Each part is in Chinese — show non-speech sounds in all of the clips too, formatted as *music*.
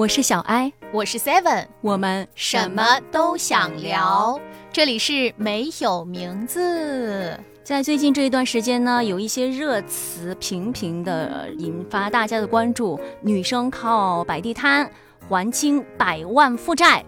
我是小艾，我是 Seven，我们什么都想聊。这里是没有名字。在最近这一段时间呢，有一些热词频频的引发大家的关注。女生靠摆地摊还清百万负债，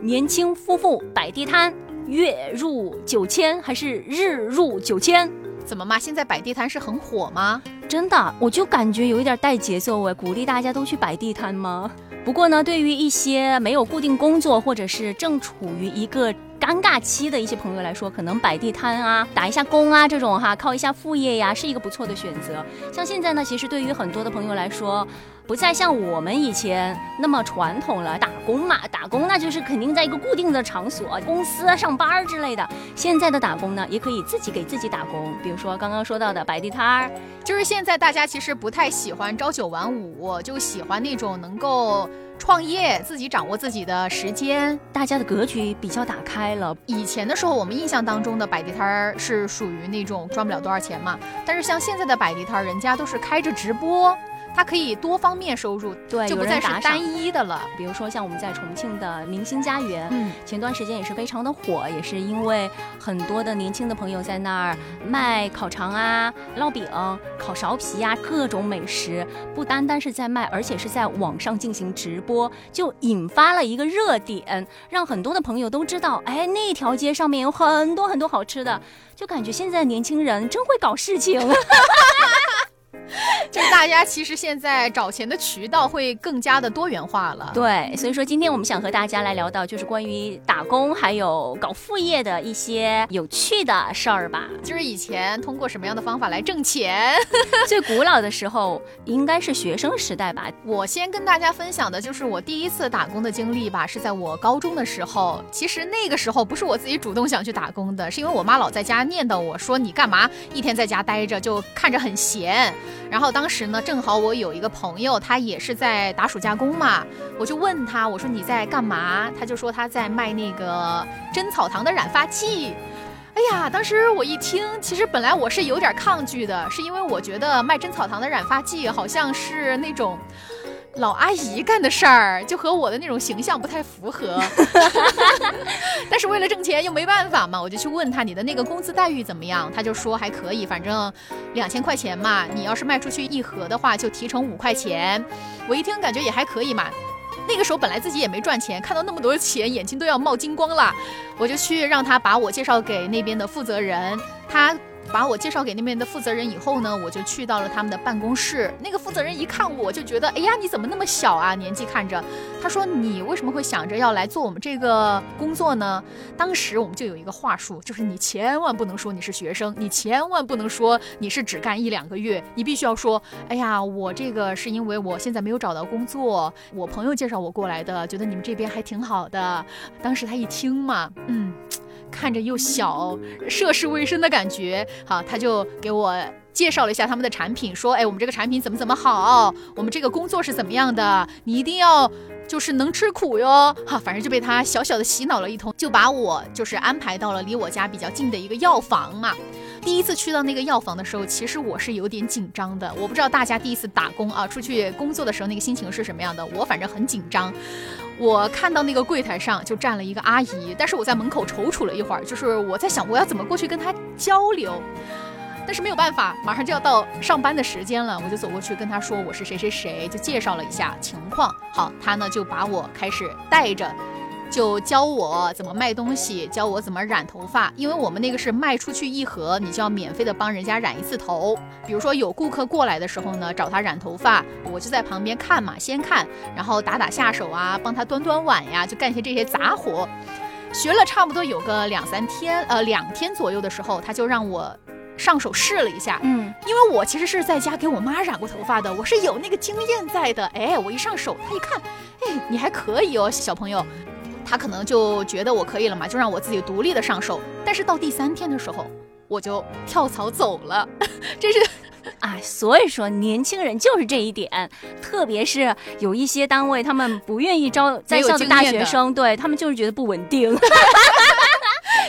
年轻夫妇摆地摊月入九千还是日入九千？怎么嘛？现在摆地摊是很火吗？真的，我就感觉有一点带节奏哎，鼓励大家都去摆地摊吗？不过呢，对于一些没有固定工作或者是正处于一个尴尬期的一些朋友来说，可能摆地摊啊、打一下工啊这种哈，靠一下副业呀，是一个不错的选择。像现在呢，其实对于很多的朋友来说，不再像我们以前那么传统了，打工嘛，打工那就是肯定在一个固定的场所，公司上班之类的。现在的打工呢，也可以自己给自己打工，比如说刚刚说到的摆地摊儿，就是现在大家其实不太喜欢朝九晚五，就喜欢那种能够。创业，自己掌握自己的时间，大家的格局比较打开了。以前的时候，我们印象当中的摆地摊儿是属于那种赚不了多少钱嘛。但是像现在的摆地摊儿，人家都是开着直播。它可以多方面收入，对，就不再是单一的了。比如说像我们在重庆的明星家园，嗯，前段时间也是非常的火，也是因为很多的年轻的朋友在那儿卖烤肠啊、烙饼、烤苕皮呀，各种美食，不单单是在卖，而且是在网上进行直播，就引发了一个热点，让很多的朋友都知道，哎，那条街上面有很多很多好吃的，就感觉现在年轻人真会搞事情。*laughs* 就是大家其实现在找钱的渠道会更加的多元化了。对，所以说今天我们想和大家来聊到就是关于打工还有搞副业的一些有趣的事儿吧。就是以前通过什么样的方法来挣钱？*laughs* 最古老的时候应该是学生时代吧。我先跟大家分享的就是我第一次打工的经历吧，是在我高中的时候。其实那个时候不是我自己主动想去打工的，是因为我妈老在家念叨我说你干嘛一天在家待着就看着很闲。然后当时呢，正好我有一个朋友，他也是在打暑假工嘛，我就问他，我说你在干嘛？他就说他在卖那个真草堂的染发剂。哎呀，当时我一听，其实本来我是有点抗拒的，是因为我觉得卖真草堂的染发剂好像是那种。老阿姨干的事儿就和我的那种形象不太符合，*laughs* 但是为了挣钱又没办法嘛，我就去问他你的那个工资待遇怎么样？他就说还可以，反正两千块钱嘛，你要是卖出去一盒的话就提成五块钱。我一听感觉也还可以嘛，那个时候本来自己也没赚钱，看到那么多钱眼睛都要冒金光了，我就去让他把我介绍给那边的负责人，他。把我介绍给那边的负责人以后呢，我就去到了他们的办公室。那个负责人一看我就觉得，哎呀，你怎么那么小啊？年纪看着。他说：“你为什么会想着要来做我们这个工作呢？”当时我们就有一个话术，就是你千万不能说你是学生，你千万不能说你是只干一两个月，你必须要说：“哎呀，我这个是因为我现在没有找到工作，我朋友介绍我过来的，觉得你们这边还挺好的。”当时他一听嘛，嗯。看着又小，涉世未深的感觉。好，他就给我介绍了一下他们的产品，说：“哎，我们这个产品怎么怎么好，我们这个工作是怎么样的，你一定要就是能吃苦哟。”哈，反正就被他小小的洗脑了一通，就把我就是安排到了离我家比较近的一个药房嘛。第一次去到那个药房的时候，其实我是有点紧张的。我不知道大家第一次打工啊，出去工作的时候那个心情是什么样的。我反正很紧张。我看到那个柜台上就站了一个阿姨，但是我在门口踌躇了一会儿，就是我在想我要怎么过去跟她交流。但是没有办法，马上就要到上班的时间了，我就走过去跟她说我是谁谁谁，就介绍了一下情况。好，她呢就把我开始带着。就教我怎么卖东西，教我怎么染头发，因为我们那个是卖出去一盒，你就要免费的帮人家染一次头。比如说有顾客过来的时候呢，找他染头发，我就在旁边看嘛，先看，然后打打下手啊，帮他端端碗呀，就干些这些杂活。学了差不多有个两三天，呃，两天左右的时候，他就让我上手试了一下，嗯，因为我其实是在家给我妈染过头发的，我是有那个经验在的。哎，我一上手，他一看，哎，你还可以哦，小朋友。他可能就觉得我可以了嘛，就让我自己独立的上手。但是到第三天的时候，我就跳槽走了。*laughs* 这是，*laughs* 哎，所以说年轻人就是这一点，特别是有一些单位，他们不愿意招在校的大学生，对他们就是觉得不稳定。*laughs*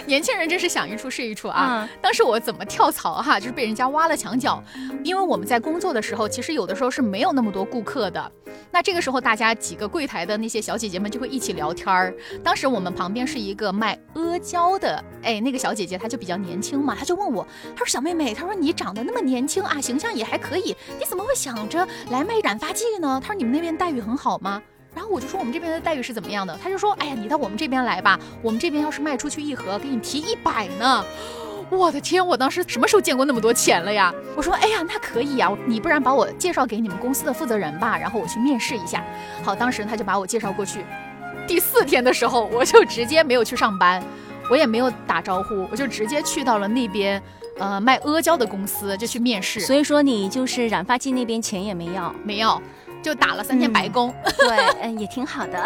*laughs* 年轻人真是想一出是一出啊！嗯当时我怎么跳槽哈，就是被人家挖了墙角，因为我们在工作的时候，其实有的时候是没有那么多顾客的。那这个时候，大家几个柜台的那些小姐姐们就会一起聊天儿。当时我们旁边是一个卖阿胶的，哎，那个小姐姐她就比较年轻嘛，她就问我，她说小妹妹，她说你长得那么年轻啊，形象也还可以，你怎么会想着来卖染发剂呢？她说你们那边待遇很好吗？然后我就说我们这边的待遇是怎么样的？他就说，哎呀，你到我们这边来吧，我们这边要是卖出去一盒，给你提一百呢。我的天！我当时什么时候见过那么多钱了呀？我说，哎呀，那可以呀，你不然把我介绍给你们公司的负责人吧，然后我去面试一下。好，当时他就把我介绍过去。第四天的时候，我就直接没有去上班，我也没有打招呼，我就直接去到了那边，呃，卖阿胶的公司就去面试。所以说你就是染发剂那边钱也没要，没有，就打了三天白工。*laughs* 对，嗯，也挺好的。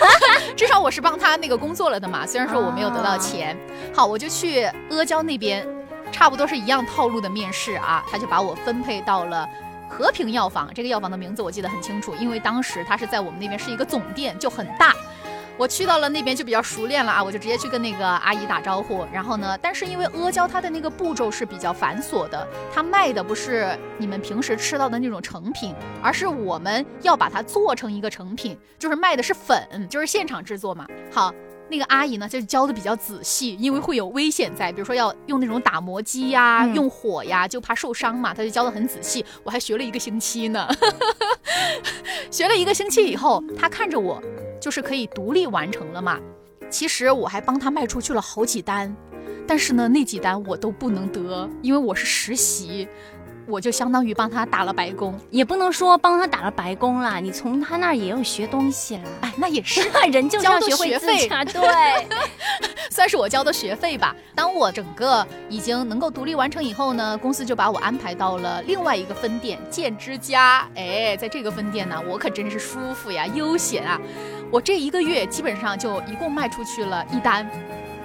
*laughs* 至少我是帮他那个工作了的嘛，虽然说我没有得到钱。好，我就去阿胶那边，差不多是一样套路的面试啊，他就把我分配到了。和平药房，这个药房的名字我记得很清楚，因为当时它是在我们那边是一个总店，就很大。我去到了那边就比较熟练了啊，我就直接去跟那个阿姨打招呼。然后呢，但是因为阿胶它的那个步骤是比较繁琐的，它卖的不是你们平时吃到的那种成品，而是我们要把它做成一个成品，就是卖的是粉，就是现场制作嘛。好。那个阿姨呢，就是教的比较仔细，因为会有危险在，比如说要用那种打磨机呀、嗯用火呀，就怕受伤嘛，她就教的很仔细。我还学了一个星期呢，*laughs* 学了一个星期以后，她看着我，就是可以独立完成了嘛。其实我还帮她卖出去了好几单，但是呢，那几单我都不能得，因为我是实习。我就相当于帮他打了白工，也不能说帮他打了白工啦，你从他那儿也有学东西啦。哎，那也是，*laughs* 人就是要学会交的学费自洽，对，*laughs* 算是我交的学费吧。当我整个已经能够独立完成以后呢，公司就把我安排到了另外一个分店建之家。哎，在这个分店呢，我可真是舒服呀，悠闲啊。我这一个月基本上就一共卖出去了一单，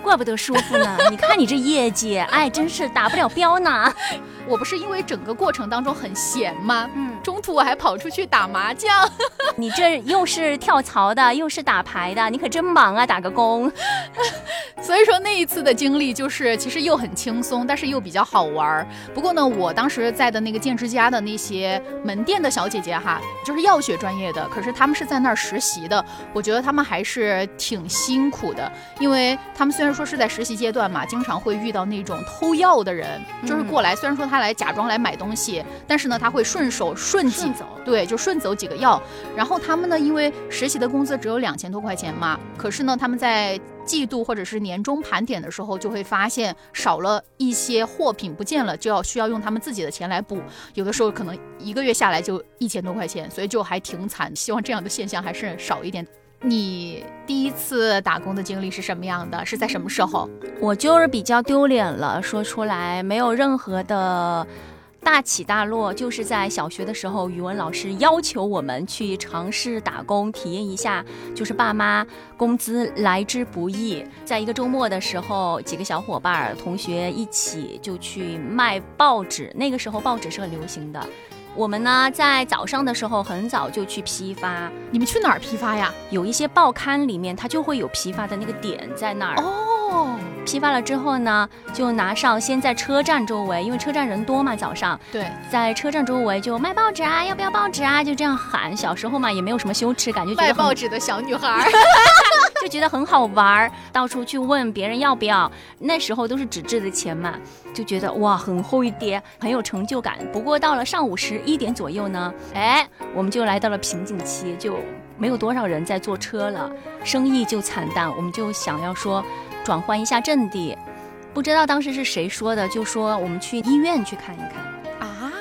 怪不得舒服呢。你看你这业绩，哎，真是打不了标呢。我不是因为整个过程当中很闲吗？嗯，中途我还跑出去打麻将。*laughs* 你这又是跳槽的，又是打牌的，你可真忙啊，打个工。*laughs* 所以说那一次的经历就是，其实又很轻松，但是又比较好玩儿。不过呢，我当时在的那个建之家的那些门店的小姐姐哈，就是药学专业的，可是她们是在那儿实习的，我觉得她们还是挺辛苦的，因为她们虽然说是在实习阶段嘛，经常会遇到那种偷药的人，就是过来，虽然说他来假装来买东西，但是呢，他会顺手顺几走对，就顺走几个药。然后他们呢，因为实习的工资只有两千多块钱嘛，可是呢，他们在季度或者是年终盘点的时候，就会发现少了一些货品不见了，就要需要用他们自己的钱来补。有的时候可能一个月下来就一千多块钱，所以就还挺惨。希望这样的现象还是少一点。你第一次打工的经历是什么样的？是在什么时候？我就是比较丢脸了，说出来没有任何的大起大落，就是在小学的时候，语文老师要求我们去尝试打工，体验一下，就是爸妈工资来之不易。在一个周末的时候，几个小伙伴儿、同学一起就去卖报纸，那个时候报纸是很流行的。我们呢，在早上的时候很早就去批发，你们去哪儿批发呀？有一些报刊里面它就会有批发的那个点在那儿。哦，批发了之后呢，就拿上，先在车站周围，因为车站人多嘛，早上对，在车站周围就卖报纸啊，要不要报纸啊？就这样喊。小时候嘛，也没有什么羞耻感，就觉卖报纸的小女孩儿。*laughs* *laughs* *laughs* 就觉得很好玩儿，到处去问别人要不要。那时候都是纸质的钱嘛，就觉得哇，很厚一叠，很有成就感。不过到了上午十一点左右呢，哎，我们就来到了瓶颈期，就没有多少人在坐车了，生意就惨淡。我们就想要说转换一下阵地，不知道当时是谁说的，就说我们去医院去看一看。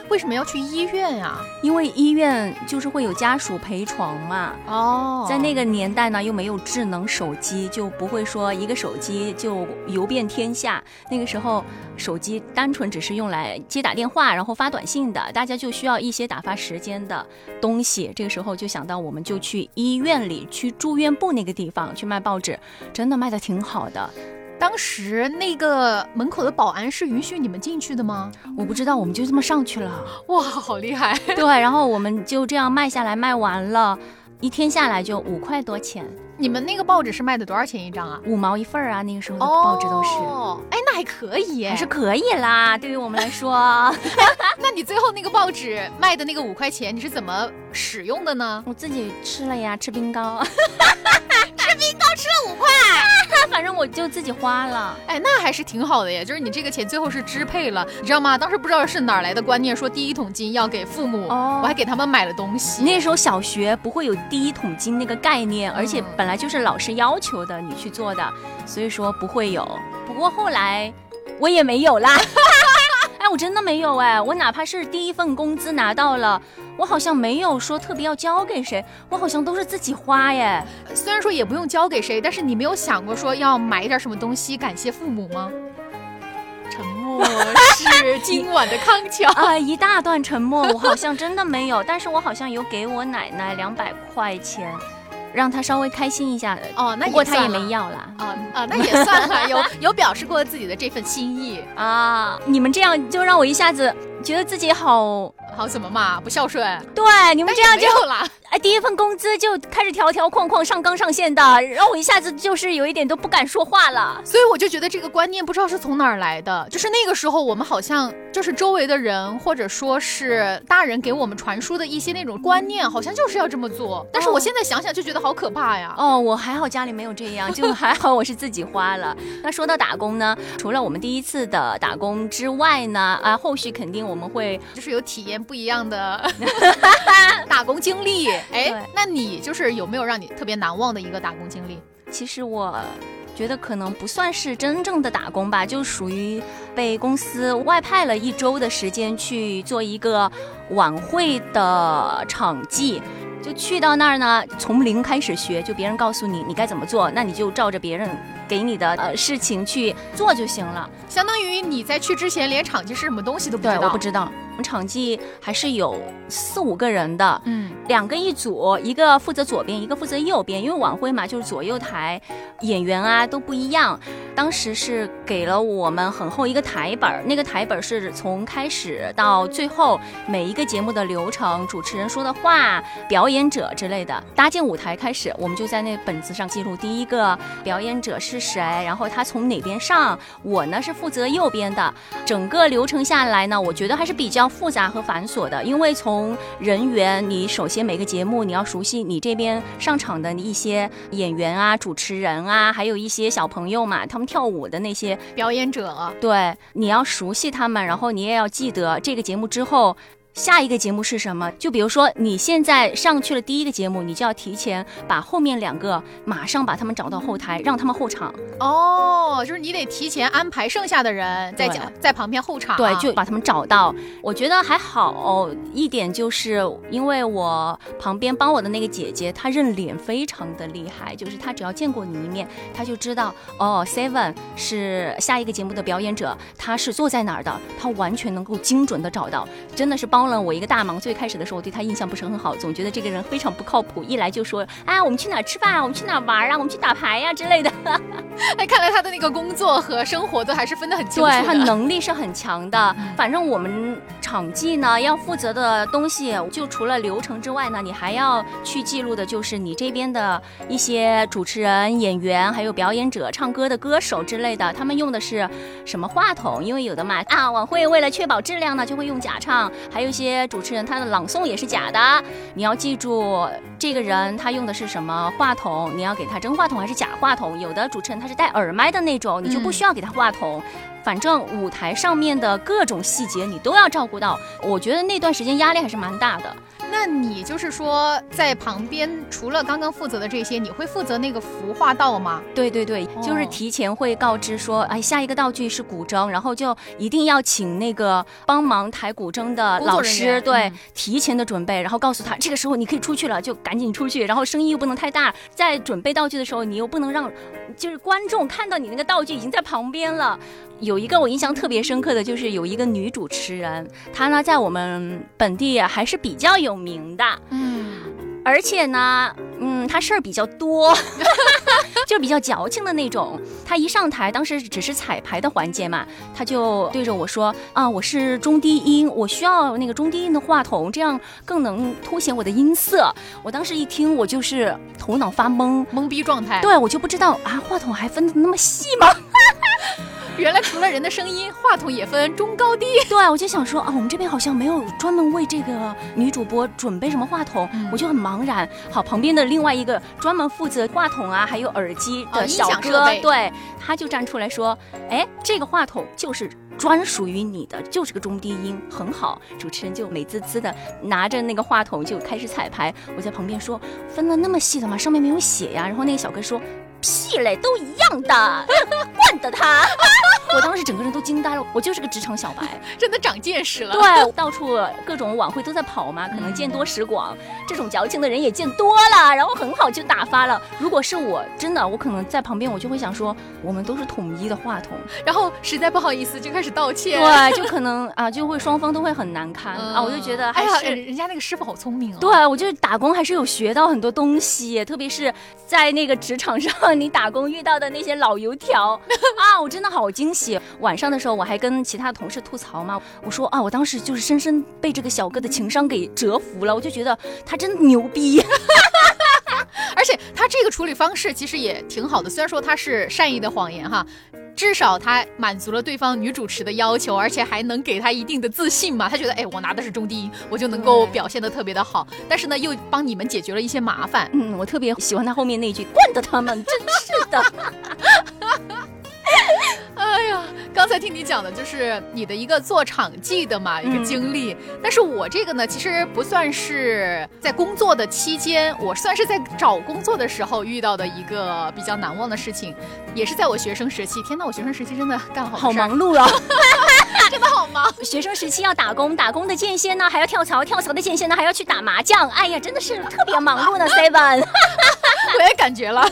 啊？为什么要去医院呀？因为医院就是会有家属陪床嘛，哦在那个年代呢，又没有智能手机，就不会说一个手机就游遍天下。那个时候，手机单纯只是用来接打电话，然后发短信的，大家就需要一些打发时间的东西。这个时候就想到，我们就去医院里，去住院部那个地方去卖报纸，真的卖的挺好的。当时那个门口的保安是允许你们进去的吗？我不知道，我们就这么上去了。哇，好厉害！对，然后我们就这样卖下来，卖完了。一天下来就五块多钱，你们那个报纸是卖的多少钱一张啊？五毛一份儿啊，那个时候的报纸都是。哦，哎，那还可以耶，还是可以啦，对于我们来说。*laughs* 那你最后那个报纸卖的那个五块钱，你是怎么使用的呢？我自己吃了呀，吃冰糕。*laughs* 吃冰糕吃了五块，反正我就自己花了。哎，那还是挺好的呀，就是你这个钱最后是支配了，你知道吗？当时不知道是哪来的观念，说第一桶金要给父母，哦我还给他们买了东西。那时候小学不会有第一桶金那个概念，而且本来就是老师要求的你去做的，所以说不会有。不过后来我也没有啦。*laughs* 哎，我真的没有哎，我哪怕是第一份工资拿到了，我好像没有说特别要交给谁，我好像都是自己花耶。虽然说也不用交给谁，但是你没有想过说要买一点什么东西感谢父母吗？沉默是 *laughs* 今晚的康桥啊，一大段沉默，我好像真的没有，但是我好像有给我奶奶两百块钱。让他稍微开心一下哦，那不过他也没要啦。啊啊，那也算了，有 *laughs* 有表示过自己的这份心意啊。你们这样就让我一下子觉得自己好。好怎么嘛？不孝顺？对，你们这样就了。哎，第一份工资就开始条条框框上纲上线的，让我一下子就是有一点都不敢说话了。所以我就觉得这个观念不知道是从哪儿来的，就是那个时候我们好像就是周围的人或者说是大人给我们传输的一些那种观念，好像就是要这么做。但是我现在想想就觉得好可怕呀。哦，我还好家里没有这样，就还好我是自己花了。那说到打工呢，除了我们第一次的打工之外呢，啊，后续肯定我们会就是有体验不一样的 *laughs* 打工经历。哎，那你就是有没有让你特别难忘的一个打工经历？其实我觉得可能不算是真正的打工吧，就属于被公司外派了一周的时间去做一个晚会的场记。就去到那儿呢，从零开始学，就别人告诉你你该怎么做，那你就照着别人给你的呃事情去做就行了。相当于你在去之前连场记是什么东西都不知道。对，我不知道。我们场记还是有四五个人的，嗯，两个一组，一个负责左边，一个负责右边，因为晚会嘛，就是左右台演员啊都不一样。当时是给了我们很厚一个台本，那个台本是从开始到最后每一个节目的流程、主持人说的话、表演者之类的。搭建舞台开始，我们就在那本子上记录第一个表演者是谁，然后他从哪边上。我呢是负责右边的。整个流程下来呢，我觉得还是比较。复杂和繁琐的，因为从人员，你首先每个节目你要熟悉你这边上场的一些演员啊、主持人啊，还有一些小朋友嘛，他们跳舞的那些表演者，对，你要熟悉他们，然后你也要记得这个节目之后。下一个节目是什么？就比如说你现在上去了第一个节目，你就要提前把后面两个马上把他们找到后台，让他们候场。哦，就是你得提前安排剩下的人在在旁边候场。对，就把他们找到。我觉得还好一点，就是因为我旁边帮我的那个姐姐，她认脸非常的厉害，就是她只要见过你一面，她就知道哦，Seven 是下一个节目的表演者，他是坐在哪儿的，她完全能够精准的找到，真的是帮。了我一个大忙，最开始的时候我对他印象不是很好，总觉得这个人非常不靠谱。一来就说，哎，我们去哪吃饭啊？我们去哪玩啊？我们去打牌呀之类的。*laughs* 哎，看来他的那个工作和生活都还是分得很清楚。对他能力是很强的。反正我们场记呢，要负责的东西，就除了流程之外呢，你还要去记录的就是你这边的一些主持人、演员，还有表演者、唱歌的歌手之类的，他们用的是什么话筒？因为有的嘛啊，晚会为了确保质量呢，就会用假唱，还有。些主持人他的朗诵也是假的，你要记住这个人他用的是什么话筒，你要给他真话筒还是假话筒？有的主持人他是戴耳麦的那种，你就不需要给他话筒。反正舞台上面的各种细节你都要照顾到，我觉得那段时间压力还是蛮大的。那你就是说在旁边，除了刚刚负责的这些，你会负责那个服化道吗？对对对，就是提前会告知说，哎，下一个道具是古筝，然后就一定要请那个帮忙抬古筝的老师，对，提前的准备，然后告诉他这个时候你可以出去了，就赶紧出去，然后声音又不能太大，在准备道具的时候你又不能让，就是观众看到你那个道具已经在旁边了。有一个我印象特别深刻的就是有一个女主持人，她呢在我们本地还是比较有名的，嗯，而且呢，嗯，她事儿比较多，*laughs* 就比较矫情的那种。她一上台，当时只是彩排的环节嘛，她就对着我说：“啊，我是中低音，我需要那个中低音的话筒，这样更能凸显我的音色。”我当时一听，我就是头脑发懵，懵逼状态。对，我就不知道啊，话筒还分的那么细吗？*laughs* 原来除了人的声音，话筒也分中高低。对，我就想说啊，我们这边好像没有专门为这个女主播准备什么话筒，我就很茫然。好，旁边的另外一个专门负责话筒啊，还有耳机的小哥，对，他就站出来说，哎，这个话筒就是专属于你的，就是个中低音，很好。主持人就美滋滋的拿着那个话筒就开始彩排。我在旁边说，分了那么细的吗？上面没有写呀。然后那个小哥说。屁嘞，都一样的，*laughs* 惯的他。我当时整个人都惊呆了，我就是个职场小白，*laughs* 真的长见识了。对，到处各种晚会都在跑嘛，可能见多识广，这种矫情的人也见多了，然后很好就打发了。如果是我，真的，我可能在旁边，我就会想说，我们都是统一的话筒，然后实在不好意思就开始道歉。对，就可能啊，就会双方都会很难堪啊。我就觉得，哎呀，人家那个师傅好聪明哦。对，我觉得打工还是有学到很多东西，特别是在那个职场上，你打工遇到的那些老油条 *laughs* 啊，我真的好惊喜。晚上的。时候我还跟其他同事吐槽嘛，我说啊，我当时就是深深被这个小哥的情商给折服了，我就觉得他真牛逼，*laughs* 而且他这个处理方式其实也挺好的，虽然说他是善意的谎言哈，至少他满足了对方女主持的要求，而且还能给他一定的自信嘛，他觉得哎，我拿的是中低音，我就能够表现的特别的好，但是呢，又帮你们解决了一些麻烦，嗯，我特别喜欢他后面那句，惯的他们，真是的。刚才听你讲的就是你的一个做场记的嘛一个经历，但是我这个呢，其实不算是在工作的期间，我算是在找工作的时候遇到的一个比较难忘的事情，也是在我学生时期。天呐，我学生时期真的干好好忙碌啊，*laughs* 真的好忙。*laughs* 学生时期要打工，打工的间歇呢还要跳槽，跳槽的间歇呢还要去打麻将。哎呀，真的是特别忙碌呢。*laughs* Seven，我也感觉了。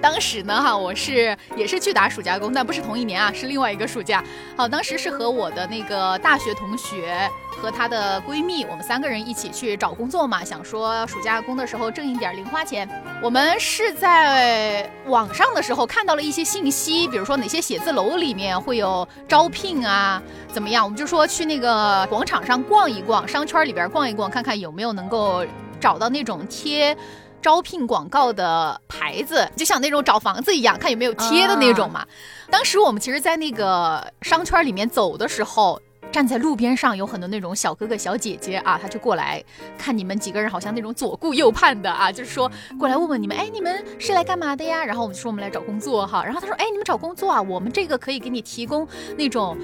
当时呢，哈，我是也是去打暑假工，但不是同一年啊，是另外一个暑假。好，当时是和我的那个大学同学和她的闺蜜，我们三个人一起去找工作嘛，想说暑假工的时候挣一点零花钱。我们是在网上的时候看到了一些信息，比如说哪些写字楼里面会有招聘啊，怎么样？我们就说去那个广场上逛一逛，商圈里边逛一逛，看看有没有能够找到那种贴。招聘广告的牌子，就像那种找房子一样，看有没有贴的那种嘛。当时我们其实，在那个商圈里面走的时候，站在路边上，有很多那种小哥哥小姐姐啊，他就过来看你们几个人，好像那种左顾右盼的啊，就是说过来问问你们，哎，你们是来干嘛的呀？然后我们就说我们来找工作哈。然后他说，哎，你们找工作啊，我们这个可以给你提供那种。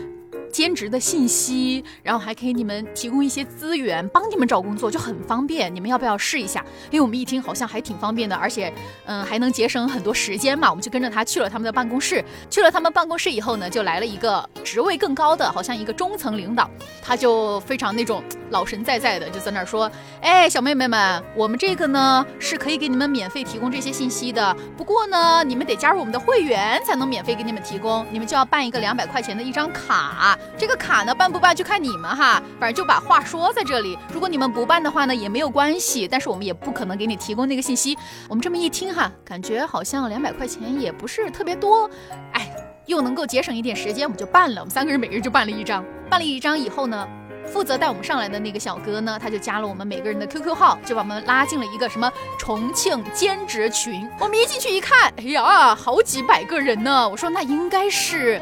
兼职的信息，然后还可以你们提供一些资源，帮你们找工作就很方便。你们要不要试一下？因为我们一听好像还挺方便的，而且嗯还能节省很多时间嘛。我们就跟着他去了他们的办公室。去了他们办公室以后呢，就来了一个职位更高的，好像一个中层领导，他就非常那种老神在在的，就在那儿说：“哎，小妹妹们，我们这个呢是可以给你们免费提供这些信息的，不过呢你们得加入我们的会员才能免费给你们提供，你们就要办一个两百块钱的一张卡。”这个卡呢办不办就看你们哈，反正就把话说在这里。如果你们不办的话呢也没有关系，但是我们也不可能给你提供那个信息。我们这么一听哈，感觉好像两百块钱也不是特别多，哎，又能够节省一点时间，我们就办了。我们三个人每个人就办了一张。办了一张以后呢，负责带我们上来的那个小哥呢，他就加了我们每个人的 QQ 号，就把我们拉进了一个什么重庆兼职群。我们一进去一看，哎呀，好几百个人呢。我说那应该是。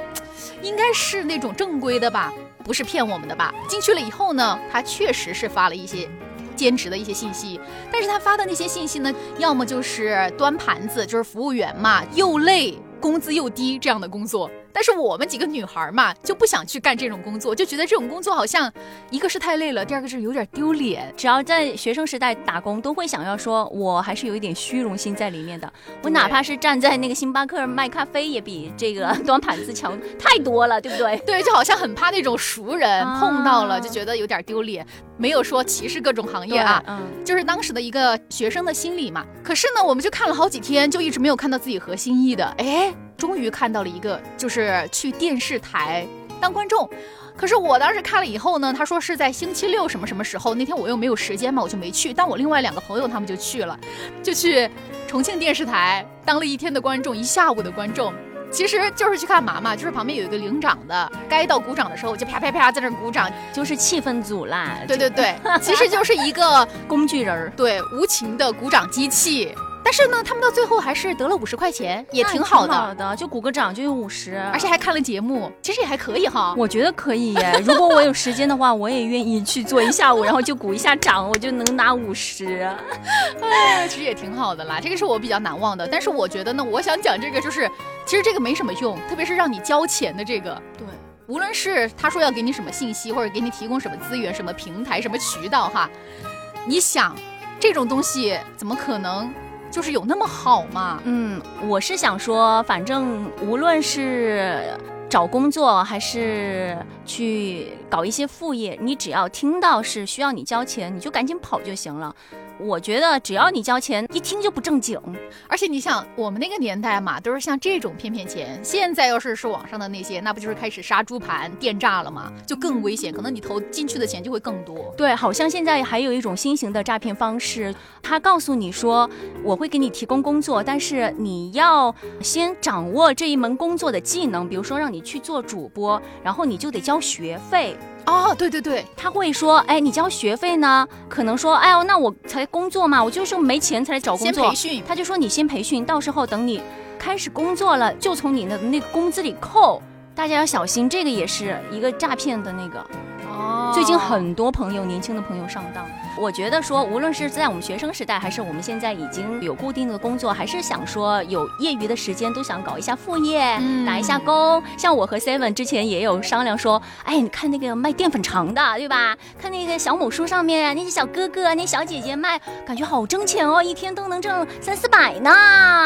应该是那种正规的吧，不是骗我们的吧？进去了以后呢，他确实是发了一些兼职的一些信息，但是他发的那些信息呢，要么就是端盘子，就是服务员嘛，又累，工资又低这样的工作。但是我们几个女孩嘛，就不想去干这种工作，就觉得这种工作好像一个是太累了，第二个是有点丢脸。只要在学生时代打工，都会想要说，我还是有一点虚荣心在里面的。我哪怕是站在那个星巴克卖咖啡，也比这个端盘子强太多了，对不对？*laughs* 对，就好像很怕那种熟人碰到了，就觉得有点丢脸。没有说歧视各种行业啊，嗯，就是当时的一个学生的心理嘛。可是呢，我们就看了好几天，就一直没有看到自己合心意的。哎。终于看到了一个，就是去电视台当观众。可是我当时看了以后呢，他说是在星期六什么什么时候，那天我又没有时间嘛，我就没去。但我另外两个朋友他们就去了，就去重庆电视台当了一天的观众，一下午的观众。其实就是去干嘛嘛，就是旁边有一个领奖的，该到鼓掌的时候就啪啪啪在那鼓掌，就是气氛组啦。对对对，*laughs* 其实就是一个工具人儿，对，无情的鼓掌机器。但是呢，他们到最后还是得了五十块钱，也挺好的。好的，就鼓个掌就有五十，而且还看了节目，其实也还可以哈。我觉得可以耶，*laughs* 如果我有时间的话，我也愿意去做一下午，然后就鼓一下掌，我就能拿五十。哎，其实也挺好的啦，这个是我比较难忘的。但是我觉得呢，我想讲这个就是，其实这个没什么用，特别是让你交钱的这个。对，无论是他说要给你什么信息，或者给你提供什么资源、什么平台、什么渠道哈，你想，这种东西怎么可能？就是有那么好吗？嗯，我是想说，反正无论是找工作还是去搞一些副业，你只要听到是需要你交钱，你就赶紧跑就行了。我觉得只要你交钱，一听就不正经。而且你想，我们那个年代嘛，都是像这种骗骗钱。现在要是是网上的那些，那不就是开始杀猪盘、电诈了吗？就更危险，可能你投进去的钱就会更多。对，好像现在还有一种新型的诈骗方式，他告诉你说，我会给你提供工作，但是你要先掌握这一门工作的技能，比如说让你去做主播，然后你就得交学费。哦，对对对，他会说，哎，你交学费呢？可能说，哎呦，那我才工作嘛，我就是没钱才来找工作。先培训，他就说你先培训，到时候等你开始工作了，就从你的那个工资里扣。大家要小心，这个也是一个诈骗的那个。哦，最近很多朋友，年轻的朋友上当。我觉得说，无论是在我们学生时代，还是我们现在已经有固定的工作，还是想说有业余的时间，都想搞一下副业，打一下工。像我和 Seven 之前也有商量说，哎，你看那个卖淀粉肠的，对吧？看那个小某书上面那些小哥哥、那小姐姐卖，感觉好挣钱哦，一天都能挣三四百呢。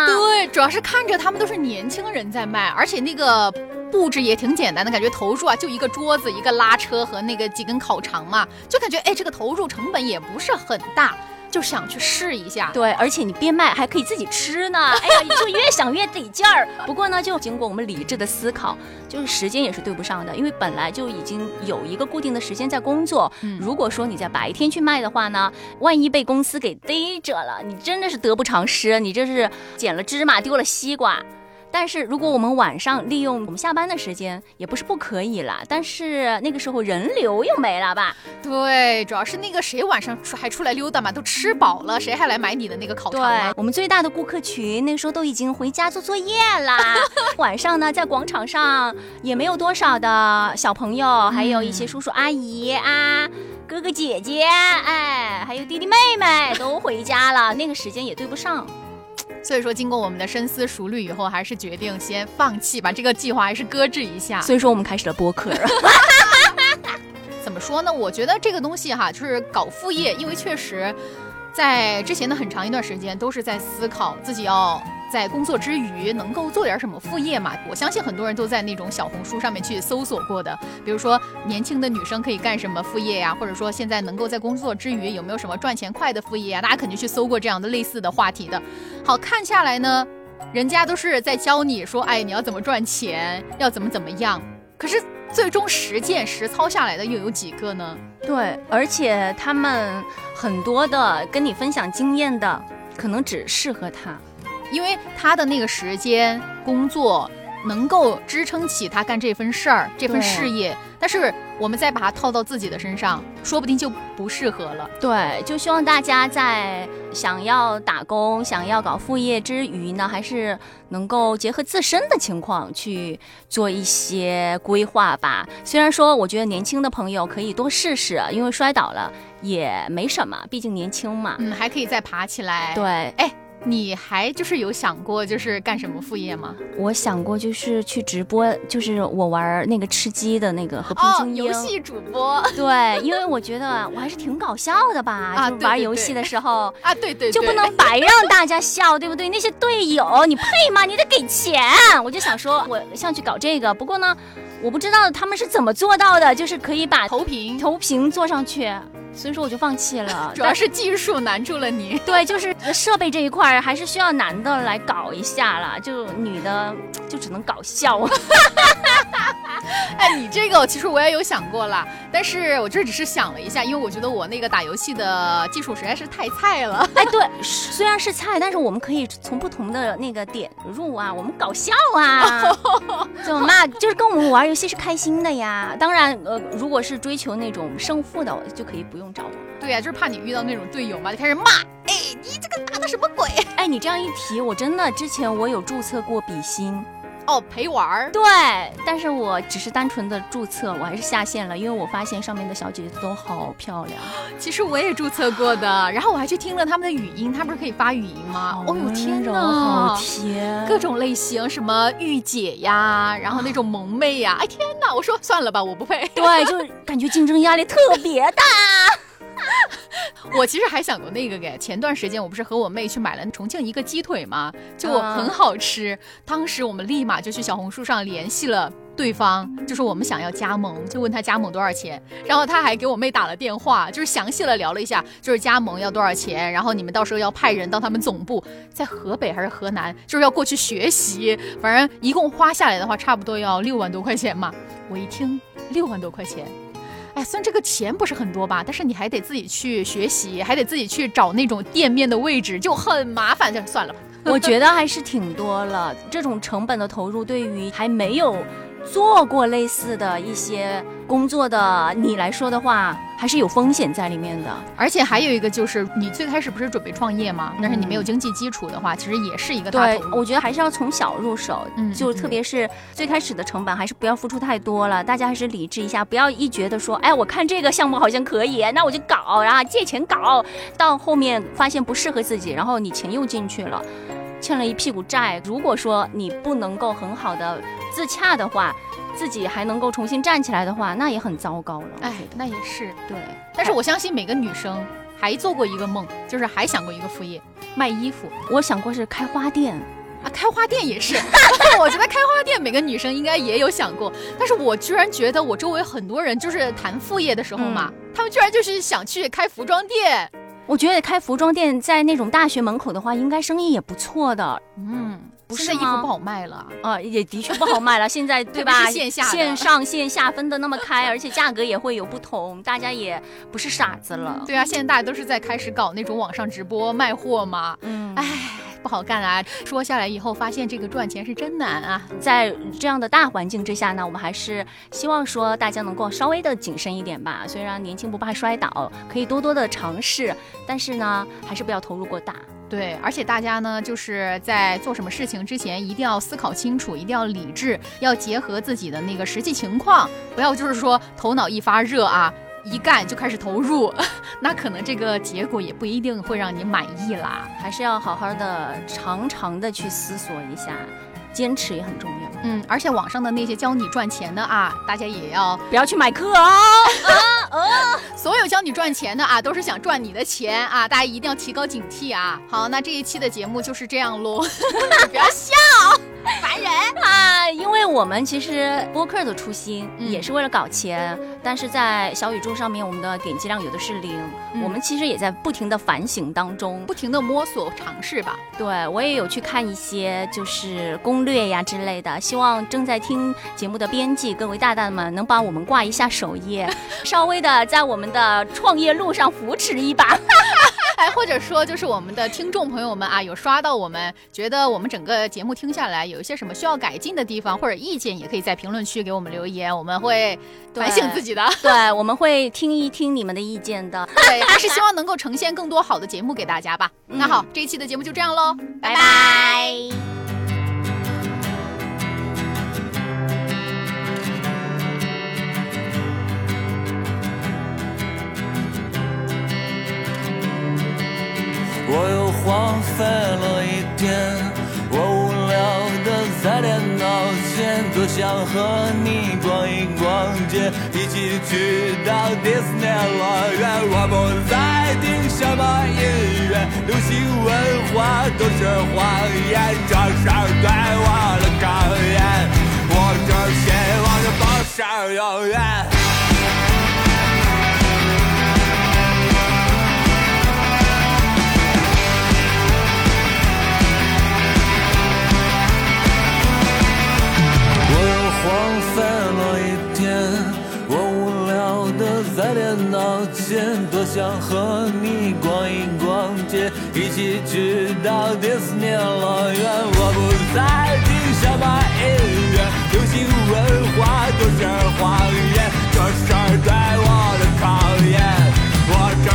对，主要是看着他们都是年轻人在卖，而且那个。布置也挺简单的，感觉投入啊就一个桌子、一个拉车和那个几根烤肠嘛，就感觉哎这个投入成本也不是很大，就想去试一下。对，而且你边卖还可以自己吃呢，*laughs* 哎呀，你就越想越得劲儿。不过呢，就经过我们理智的思考，就是时间也是对不上的，因为本来就已经有一个固定的时间在工作。嗯如果说你在白天去卖的话呢，万一被公司给逮着了，你真的是得不偿失，你这是捡了芝麻丢了西瓜。但是如果我们晚上利用我们下班的时间，也不是不可以啦。但是那个时候人流又没了吧？对，主要是那个谁晚上出还出来溜达嘛，都吃饱了，谁还来买你的那个烤肠啊？我们最大的顾客群那个时候都已经回家做作业啦。*laughs* 晚上呢，在广场上也没有多少的小朋友，还有一些叔叔阿姨啊、哥哥姐姐，哎，还有弟弟妹妹都回家了，那个时间也对不上。*tsk* 所以说，经过我们的深思熟虑以后，还是决定先放弃，把这个计划还是搁置一下。所以说，我们开始了播客。*laughs* 怎么说呢？我觉得这个东西哈，就是搞副业，因为确实，在之前的很长一段时间，都是在思考自己要。在工作之余能够做点什么副业嘛？我相信很多人都在那种小红书上面去搜索过的，比如说年轻的女生可以干什么副业呀，或者说现在能够在工作之余有没有什么赚钱快的副业啊？大家肯定去搜过这样的类似的话题的。好看下来呢，人家都是在教你说，哎，你要怎么赚钱，要怎么怎么样。可是最终实践实操下来的又有几个呢？对，而且他们很多的跟你分享经验的，可能只适合他。因为他的那个时间工作能够支撑起他干这份事儿、这份事业，但是我们再把它套到自己的身上，说不定就不适合了。对，就希望大家在想要打工、想要搞副业之余呢，还是能够结合自身的情况去做一些规划吧。虽然说，我觉得年轻的朋友可以多试试，因为摔倒了也没什么，毕竟年轻嘛。嗯，还可以再爬起来。对，哎。你还就是有想过就是干什么副业吗？我想过就是去直播，就是我玩那个吃鸡的那个和平精英游戏主播。对，因为我觉得我还是挺搞笑的吧，*laughs* 就玩游戏的时候啊，对对，就不能白让大家笑，对不对？那些队友你配吗？你得给钱。我就想说，我想去搞这个，不过呢，我不知道他们是怎么做到的，就是可以把投屏投屏做上去。所以说我就放弃了，*laughs* 主要是技术难住了你。*laughs* 对，就是设备这一块还是需要男的来搞一下了，就女的 *tsk* 就只能搞笑。*laughs* 哎，你这个其实我也有想过了，但是我这只是想了一下，因为我觉得我那个打游戏的技术实在是太菜了。哎，对，虽然是菜，但是我们可以从不同的那个点入啊，我们搞笑啊，怎么嘛？就是跟我们玩游戏是开心的呀。当然，呃，如果是追求那种胜负的，就可以不用找我。对呀，就是怕你遇到那种队友嘛，就开始骂。哎，你这个打的什么鬼？哎，你这样一提，我真的之前我有注册过比心。哦，陪玩儿对，但是我只是单纯的注册，我还是下线了，因为我发现上面的小姐姐都好漂亮。其实我也注册过的，然后我还去听了他们的语音，他不是可以发语音吗？哦呦天哪，好甜，各种类型，什么御姐呀，然后那种 *laughs* 萌妹呀，哎天哪，我说算了吧，我不配。对，就感觉竞争压力特别大。*laughs* 我其实还想过那个给，前段时间我不是和我妹去买了重庆一个鸡腿吗？就很好吃。当时我们立马就去小红书上联系了对方，就说我们想要加盟，就问他加盟多少钱。然后他还给我妹打了电话，就是详细的聊了一下，就是加盟要多少钱，然后你们到时候要派人到他们总部，在河北还是河南，就是要过去学习。反正一共花下来的话，差不多要六万多块钱嘛。我一听六万多块钱。哎，虽然这个钱不是很多吧，但是你还得自己去学习，还得自己去找那种店面的位置，就很麻烦。就算了吧，*laughs* 我觉得还是挺多了。这种成本的投入，对于还没有。做过类似的一些工作的你来说的话，还是有风险在里面的。而且还有一个就是，你最开始不是准备创业吗？但是你没有经济基础的话，其实也是一个大头。我觉得还是要从小入手，嗯就特别是最开始的成本，还是不要付出太多了。大家还是理智一下，不要一觉得说，哎，我看这个项目好像可以，那我就搞，然后借钱搞，到后面发现不适合自己，然后你钱又进去了。欠了一屁股债，如果说你不能够很好的自洽的话，自己还能够重新站起来的话，那也很糟糕了。哎，那也是对。但是我相信每个女生还做过一个梦，就是还想过一个副业，卖衣服。我想过是开花店啊，开花店也是。*laughs* 我觉得开花店每个女生应该也有想过，但是我居然觉得我周围很多人就是谈副业的时候嘛，他们居然就是想去开服装店。我觉得开服装店在那种大学门口的话，应该生意也不错的。嗯，现在衣服不好卖了啊，也的确不好卖了。现在对吧？*laughs* 线下、线上、线下分的那么开，而且价格也会有不同，大家也不是傻子了。对啊，现在大家都是在开始搞那种网上直播卖货嘛。嗯，哎。不好干啊！说下来以后发现这个赚钱是真难啊。在这样的大环境之下呢，我们还是希望说大家能够稍微的谨慎一点吧。虽然年轻不怕摔倒，可以多多的尝试，但是呢，还是不要投入过大。对，而且大家呢，就是在做什么事情之前一定要思考清楚，一定要理智，要结合自己的那个实际情况，不要就是说头脑一发热啊。一干就开始投入，*laughs* 那可能这个结果也不一定会让你满意啦，还是要好好的、长长的去思索一下，坚持也很重要。嗯，而且网上的那些教你赚钱的啊，大家也要不要去买课 *laughs* 啊啊啊！所有教你赚钱的啊，都是想赚你的钱啊，大家一定要提高警惕啊。好，那这一期的节目就是这样喽，*laughs* 不要笑。烦人啊！因为我们其实播客的初心也是为了搞钱，但是在小宇宙上面，我们的点击量有的是零。我们其实也在不停的反省当中，不停的摸索尝试吧。对我也有去看一些就是攻略呀之类的，希望正在听节目的编辑各位大大们能帮我们挂一下首页，*laughs* 稍微的在我们的创业路上扶持一把。哎，或者说就是我们的听众朋友们啊，有刷到我们，觉得我们整个节目听下来有一些什么需要改进的地方或者意见，也可以在评论区给我们留言，我们会反省自己的。*laughs* 对，我们会听一听你们的意见的。*laughs* 对，还是希望能够呈现更多好的节目给大家吧。那好，这一期的节目就这样喽，拜拜。我又荒废了一天，我无聊的在电脑前，多想和你逛一逛街，一起去到迪士尼乐园。我不再听什么音乐，流行文化都是谎言，这是对我的考验。我只希望这不是永远。荒废了一天，我无聊的在电脑前，多想和你逛一逛街，一起去到迪士尼乐园。我不再听什么音乐，流行文化都是谎言，这是对我的考验。我。